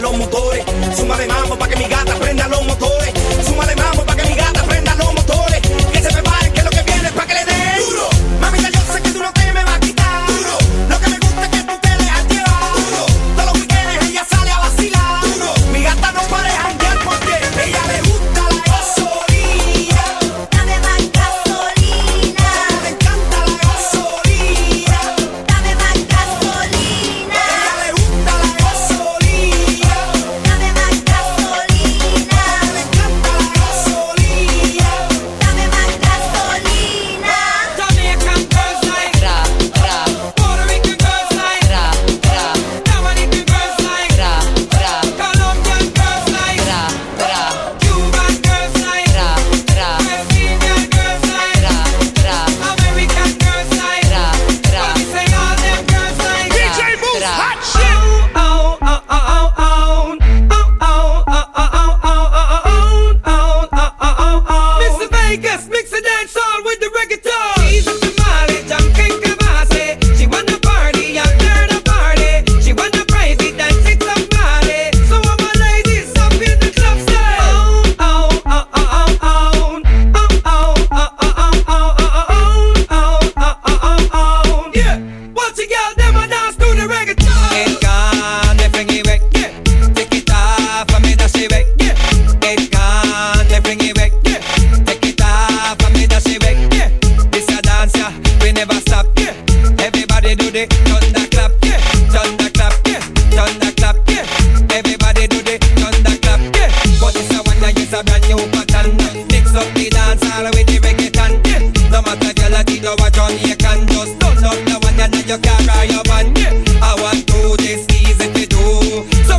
los motores. Suma de mambo para que mi gata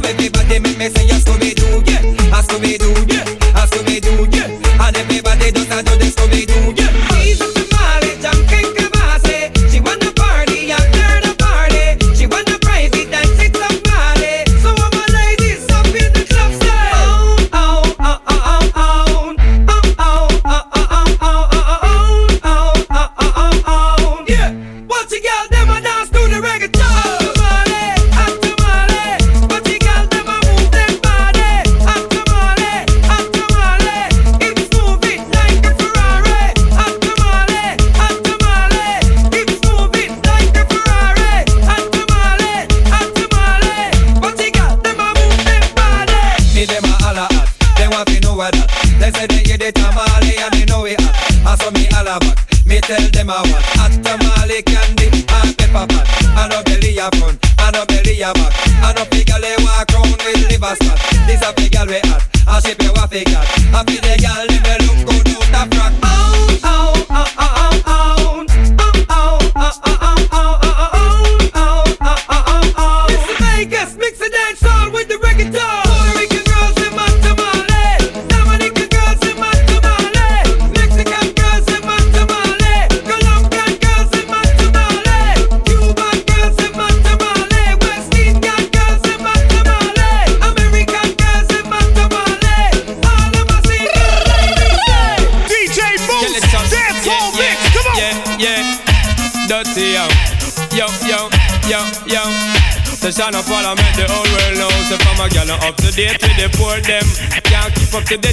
everybody make me say a Scooby-Doo, yeah, a Scooby-Doo, yeah.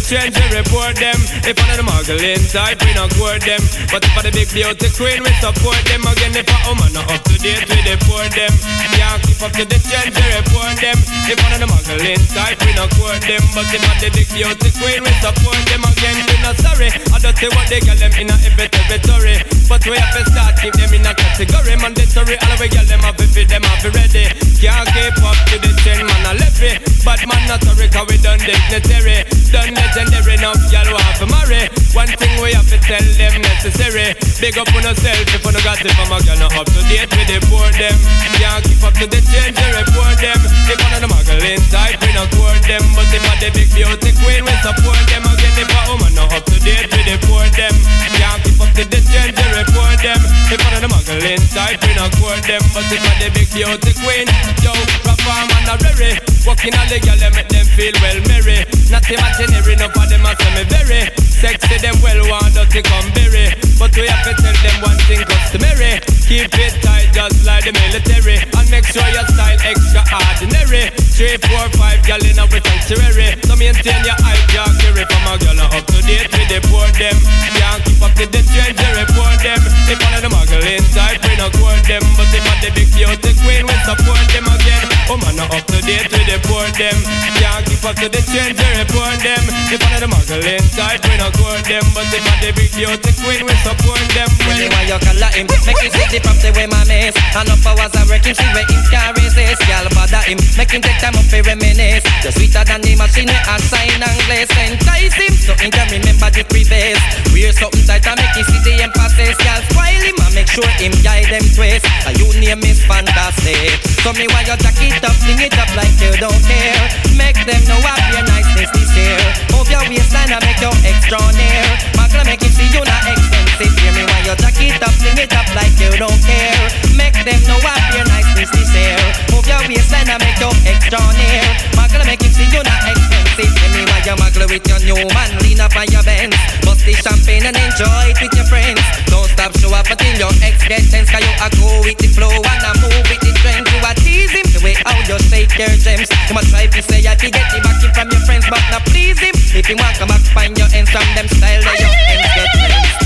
change the report them. If I know the struggling inside, we not court them. But for the big beauty queen, we support them. Again, if a woman not up to date, we deport them. Can't keep up to the trends, we report them. If one of the muggle inside, we not court them. But if for the big beauty queen, we support them. Again, we not sorry. I don't say what they got them in a every territory. But we have to start keep them in a category. Mandatory, all the way girl, them have to feed them have to ready. Can't keep up to the trend, man, I left it. But man, not sorry, cause we done dignitary. Done legendary, now y'all have to marry. One thing we have to tell them necessary. Big up on yourself if you got it from a girl Not up to date with the poor them. Can't keep up to the change, they report them. If one of the muggling type, we not court them. But if a the big beauty queen, we support them. Again, if a woman not up to date with the poor them. Can't keep up to the change, they report them. If one of the muggling type, we not court them. But if a the big beauty queen, yo, perform and a rary Walking all the girl, make them feel well merry. Not imaginary, no for them a say me very. Sexy them well want dirty come berry. But we have to tell them one thing customary. Keep it tight just like the military. And make sure your style extraordinary. Three, four, five gal in our sanctuary. So maintain your eye carry. From a girl up to date with the poor them. Can't keep up to the trend, they report them. If one of the muggling type, we not court them. But if one the big beauty queen, we support them again. Woman not up to date with the poor them. Can't keep up to the trend, they report them. If one of the muggling type, we not court them But if one the big beauty queen, we support them well Well, why you call him? Make him see the property where my miss. And up hours I work him, see where him can resist. Y'all bother him, make him take time up to reminisce. You're sweeter than the machine a sign and glaze. Entice him, so he can remember the previous. Wear something tight and make him see the emphasis. Y'all spoil him and make sure him guide them twist. And you name is fantastic. So me why you jack up, sing it up like you don't care. Make them know what your niceness is here. Move your waistline and make your extra near. Magna make him see you not expensive. Hear me why you jack it up, it up like you don't care. Make them know what your niceness is here. Move your waistline and make your extra near. Make him see you not expensive. Hear me why you muggle with your new man, lean up on your Benz. Bust the champagne and enjoy it with your friends. Don't stop, show up until your ex get tense. Cause you a go with the flow and a move with the trend. You a tease him the way how you shake your gems. You must try to say I can get the backing from your friends, but not please him. If you want come back, find your ends from them style that your ends get friends.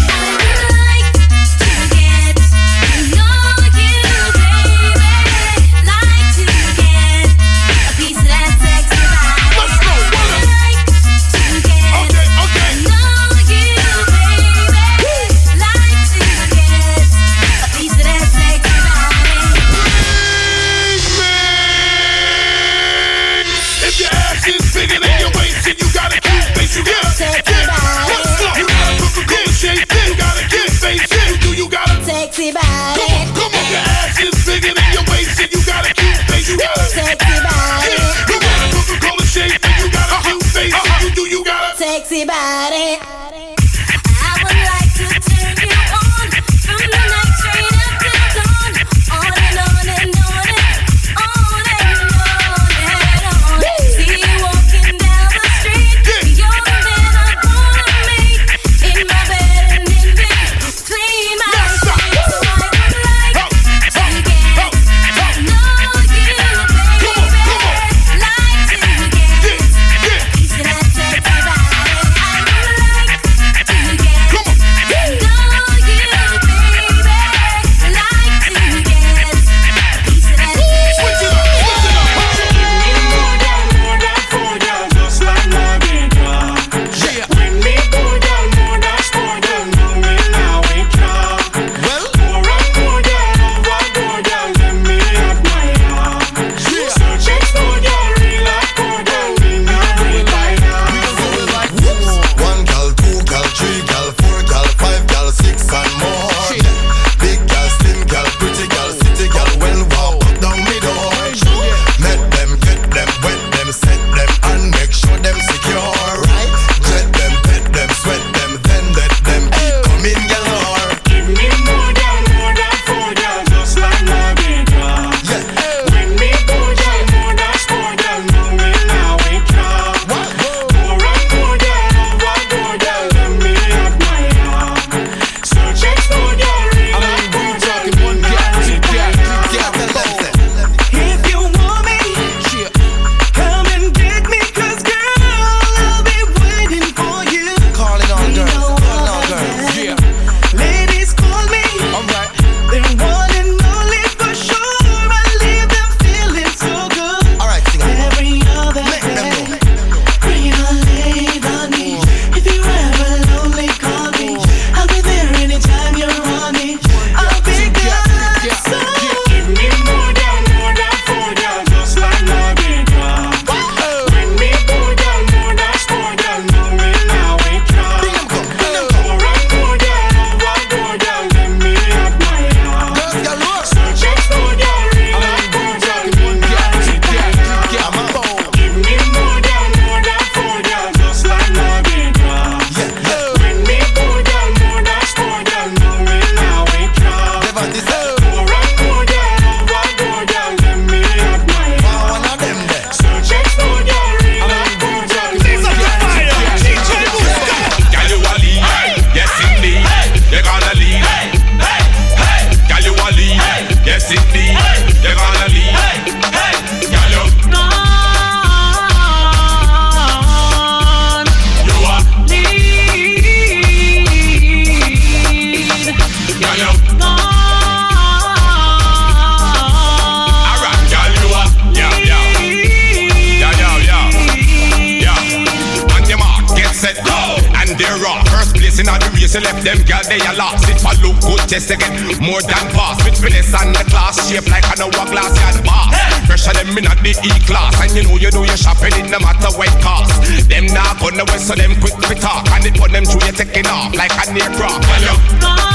Sexy Come on, come on. Your ass is bigger than your waist and you got a cute face, you got a sexy body, You got a Coca-Cola shape and you got a cute face, and you do you got a sexy body. Uh-huh. select them girl they a lot. It for look good test again More than fast With finesse and the class Shape like an hourglass and bar. Pressure them in at the E-class. And you know you do your shopping It no matter what cost. Them not gonna waste So them quick to talk. And it put them through you taking off Like a aircraft And you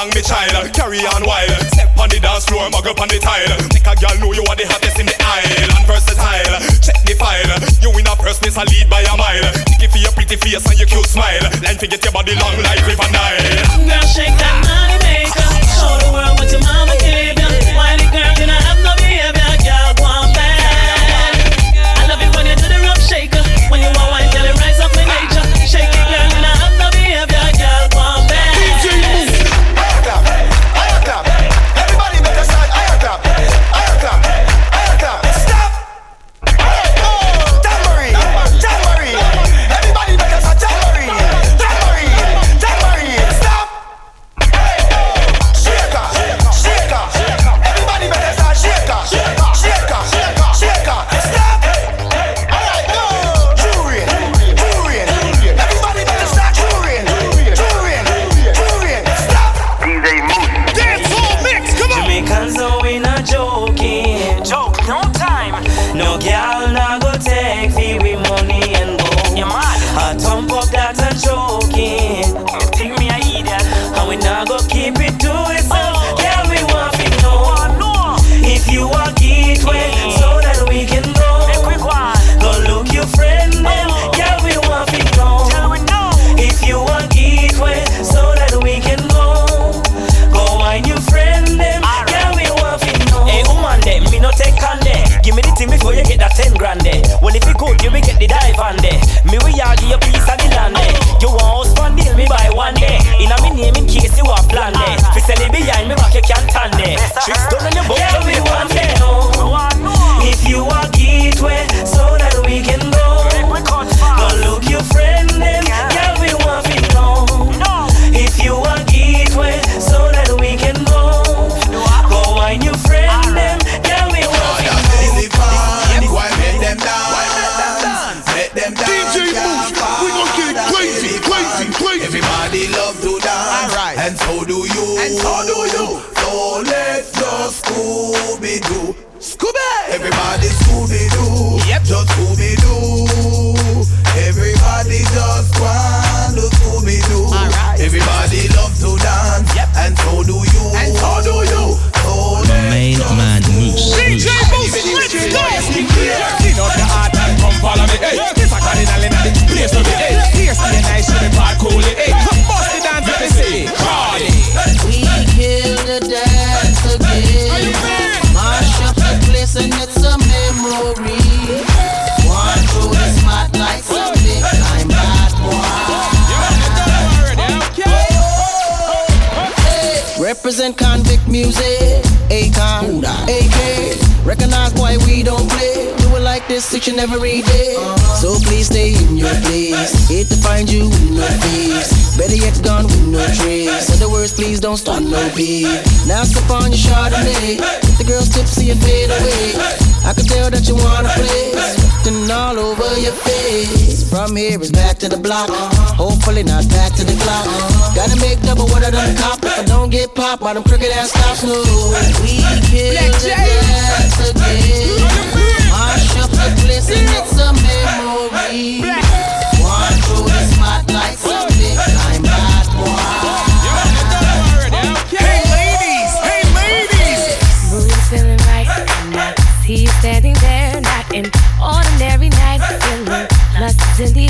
along, me child. Carry on wild. Step on the dance floor, mug up on the tile. Make a girl know you are the hottest in the aisle. And versatile. Check the file. You win a first place, I lead by a mile. Ticky for your pretty face and your cute smile. Line forget your body long like River Nile. Girl, shake that money maker. Show the world what your mama music. Akon, AK, recognize why we don't play. Do it like this each and every day. So please stay in your place. Hate to find you with no peace. Better yet, gone with no trace. Other words, please don't start no beef. Now step on your Chardonnay. Get the girls tipsy and fade away. I can tell that you wanna play. Sweating all over your face. From here is back to the block. Hopefully not back to the clock. Gotta make double what I done cop. If I don't get popped by them crooked ass cops, no. We kill the glass again. Mash up the glisten, it's a memory. Encendí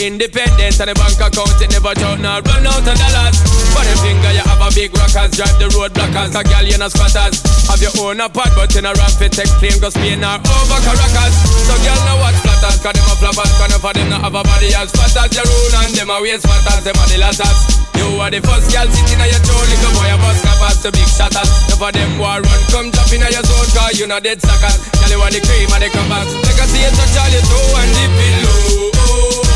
Independent and the bank account, it never joke, now run out of dollars. For the finger, you have a big rockers, drive the road blockers. A girl, you not squatters. Have your own apart, but in a ramp, it take plane, go Spain or over Caracas. So girl, now watch flatters, cause them a flappers, cause none of them not have a body as fat as your own, and them a waist fatters, them a the latters. You are the first girl sitting on your toe, little boy, a bus cappers to big shatters. Of them war run, come jump in your zone, cause you not dead suckers. Girl, you want the cream and the crackers. Make her see touch all your toe and dip it low.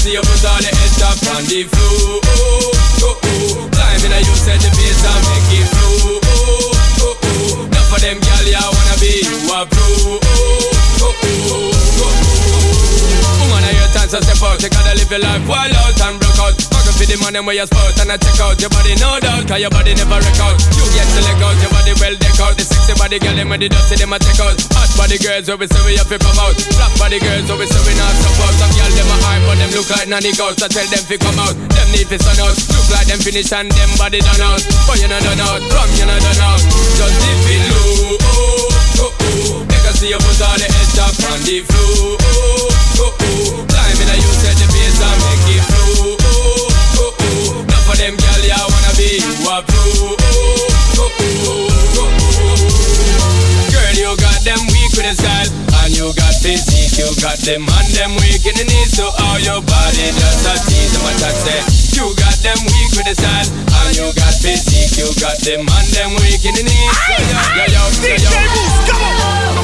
See you put all the head top on the floor. Oh, oh, oh. Climb in a you set the bass and make it flow. Oh, oh, oh. Enough for them girl, you wanna be you a pro. Oh, oh, oh, oh, oh. Woman, I your chance to step out. You gotta live your life wild out and broke out. For the money where you sport and I check out. Your body no doubt, cause your body never wreck out. You get to let out, your body well deck out. The sexy body girl, them with the dusty, them a check out. Hot body girls, where we say we have to come out. Black body girls, where we say we not stop. Some girl, them a hype, but them look like nanny ghosts. I tell them to come out. Them need to sun out. Look like them finish and them body done out. But you not done out, from you not done out. Just dip it low. Oh, oh, oh. Make see you put all the head top on the floor. Oh, oh, oh. Climb in a you set the bass and make it flow. Oh, oh, oh. Enough of them girl, ya wanna be you a. Oh, oh, oh, oh. Girl, you got them weak with the style And you got physique, you got them and them weak in the knees So all your body just a tease them a chat say You got them weak with the style And you got physique, you got them and them weak in the knees Yo, yo, yo, yo, yo, yo.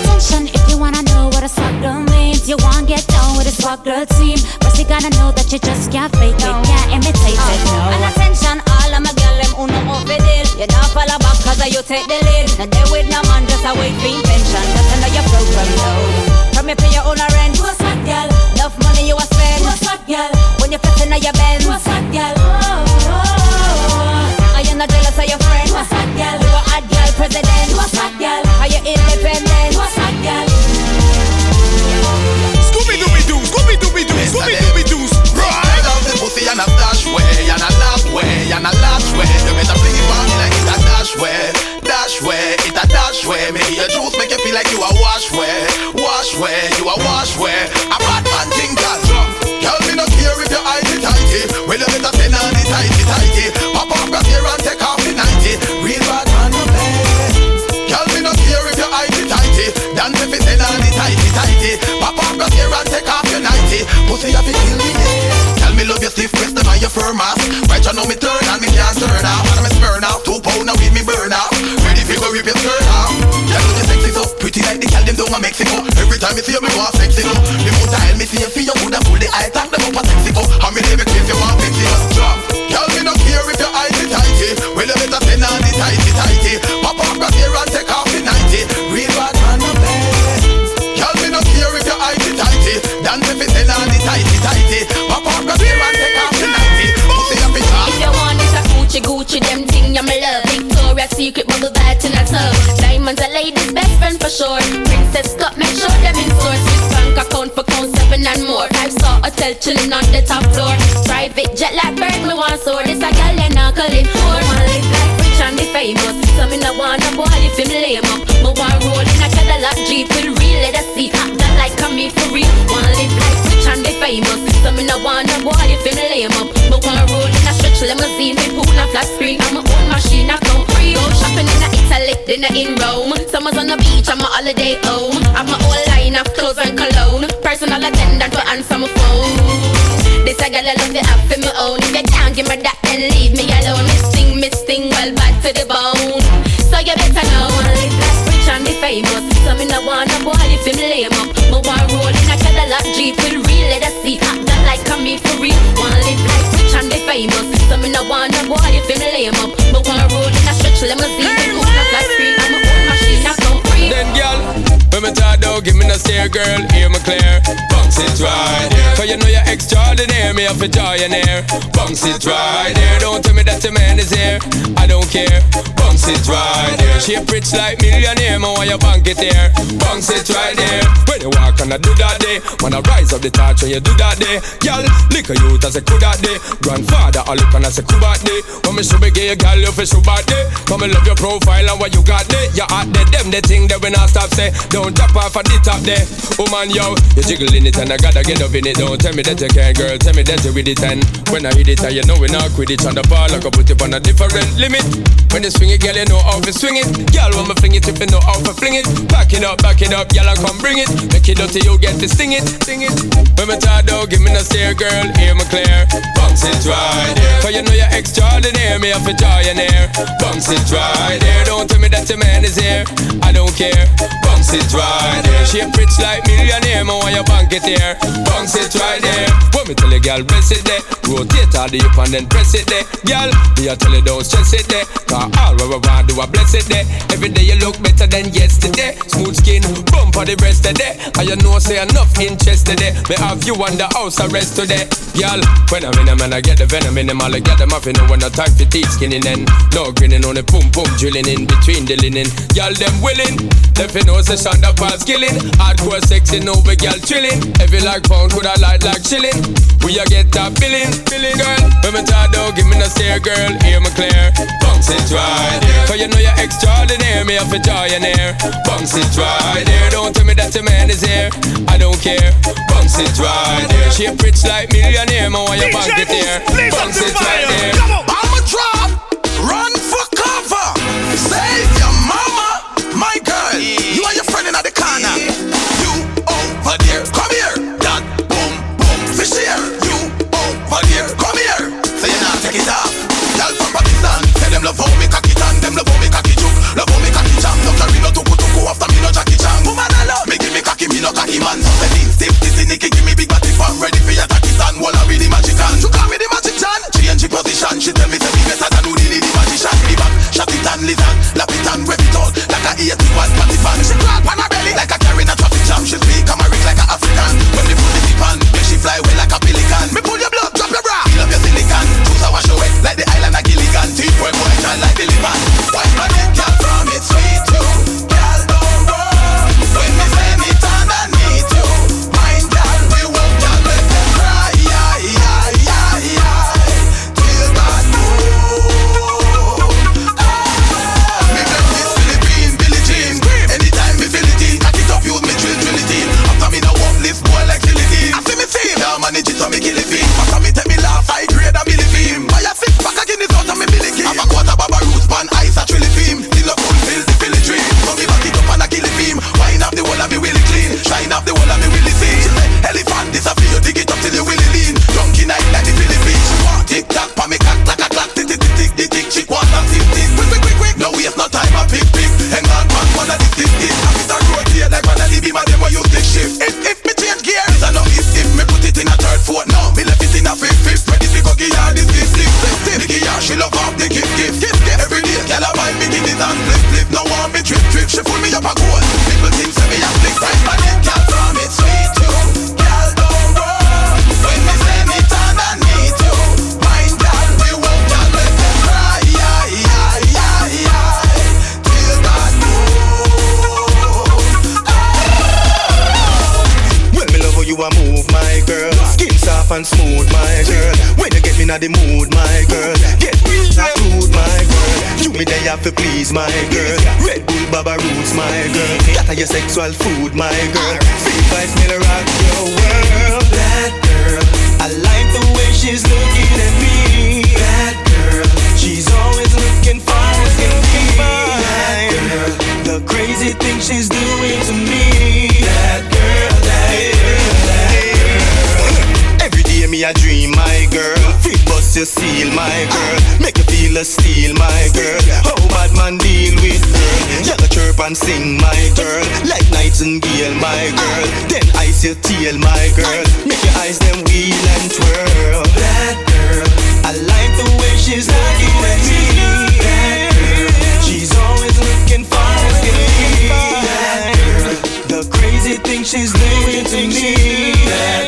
Attention if you wanna know what a swag girl means. You want get down with a swag girl team. First you gotta know that you just can't fake it, can't imitate it. No. And attention, all of my girl them uno off the deal. You don't follow back cause you take the lead. Now they with no man just a wait for pension. Just under your program now. From you pay your own rent. What's that girl? Enough money you a spend. What's that girl? When you flexing on your bend. Famous. So me no want a boy if him lame up. Me want roll in a Cadillac Jeep with real leather seat. Act that like a me for real. Want live like rich and the famous. So me no want a boy if him lame up. Me want roll in a stretch limousine. Hey, with a flat screen. I'm my own machine. I come free. Then girl, when me talk down, give me no stare, girl, hear me clear. Bounce it right, cause you know you're extraordinary, me up a millionaire. Bounce it right there. Don't tell me that your man is here. I don't care. Bounce it right there. Shape rich like millionaire, man, why you bank it there? Bounce it right there. When you walk and I do that day, when I rise up the torch when you do that day, girl, lick a youth as a cool that day. Grandfather, I look and I say that day. When me should be gay, girl, you feel so bad day. Come and love your profile and what you got there. You out there, them the thing that we not stop say. Don't drop off at the top there. Oh Woman, yo, you jiggling it and I gotta get up in it. Don't tell me that you can't, girl. Tell me that you with it and when I hit it, I you know we not quit it on the ball. I can put it on a different limit. When you swing it, girl, you know how to swing it. Girl, when me fling it, if you know how to fling it. Back it up, back it up, I come bring it. Make it dirty, you get to sting it, sting it. When me talk down, give me no stare, girl, hear me clear. Bounce it right there. Cause you know you're extraordinary, me have a here. Bounce it right there. Don't tell me that your man is here. I don't care. Bounce it right there. Shape rich like millionaire, man, why you bank it here? Bounce it right there. When me tell you, girl, press it there. Rotate all the up and then press it there. Girl, me I tell you, don't stress it there. Cause all what we want do, I bless it there. Every day you look better than yesterday. Smooth skin, bump on the breast today. And you know, say enough interest today. Me have you on the house arrest today. Girl, when I'm in a man, I get the venom in them. All I get them off, you know, when I time for teeth skinning and no grinning on the boom boom drilling in between the linen. Girl, them willing. Them fi know say Shonda pass killing. Hardcore sexy, no we girl chilling. Every like pound could I light like chilling. We a get top billing, billing girl. When me talk down, give me no stare, girl. Hear me clear. Bounce it right there. Cause you know you're extraordinary, me have a joy in here. Bounce it right there. Don't tell me that your man is here. I don't care. Bounce it right there. Shape rich like millionaire, man, why you bank it there? Bounce it right there. Love how me cocky tan, them love how me cocky juke, love how me cocky jam. No carry no tuku tuku after me no Jackie Chan. Woman I love me give me cocky, me no cocky man. Lean stiff, this Nicky give me big body fan, ready for your Pakistan. Walla with the magic hand. Call me the magic chan. Change the position, she tell me say me better than Houdini the magician. The back, shot it and lap it and rev it out like a 81 party fan. She crawl on her please, my girl. Red Bull, Baba Roots, my girl. That are your sexual food, my girl. Free vibes, to rock your world. That girl, I like the way she's looking at me. That girl, she's always looking can be. That girl, the crazy things she's doing to me. That girl, that girl, that girl. Every day me a dream, my girl. Your seal, my girl. Make you feel a steal, my girl. How bad man deal with girl? You go chirp and sing, my girl. Like nightingale, my girl. Then ice your tail, my girl. Make your eyes them wheel and twirl. That girl, I like the way she's looking at me. That girl, she's always looking can be. That girl, the crazy things she's doing to me. That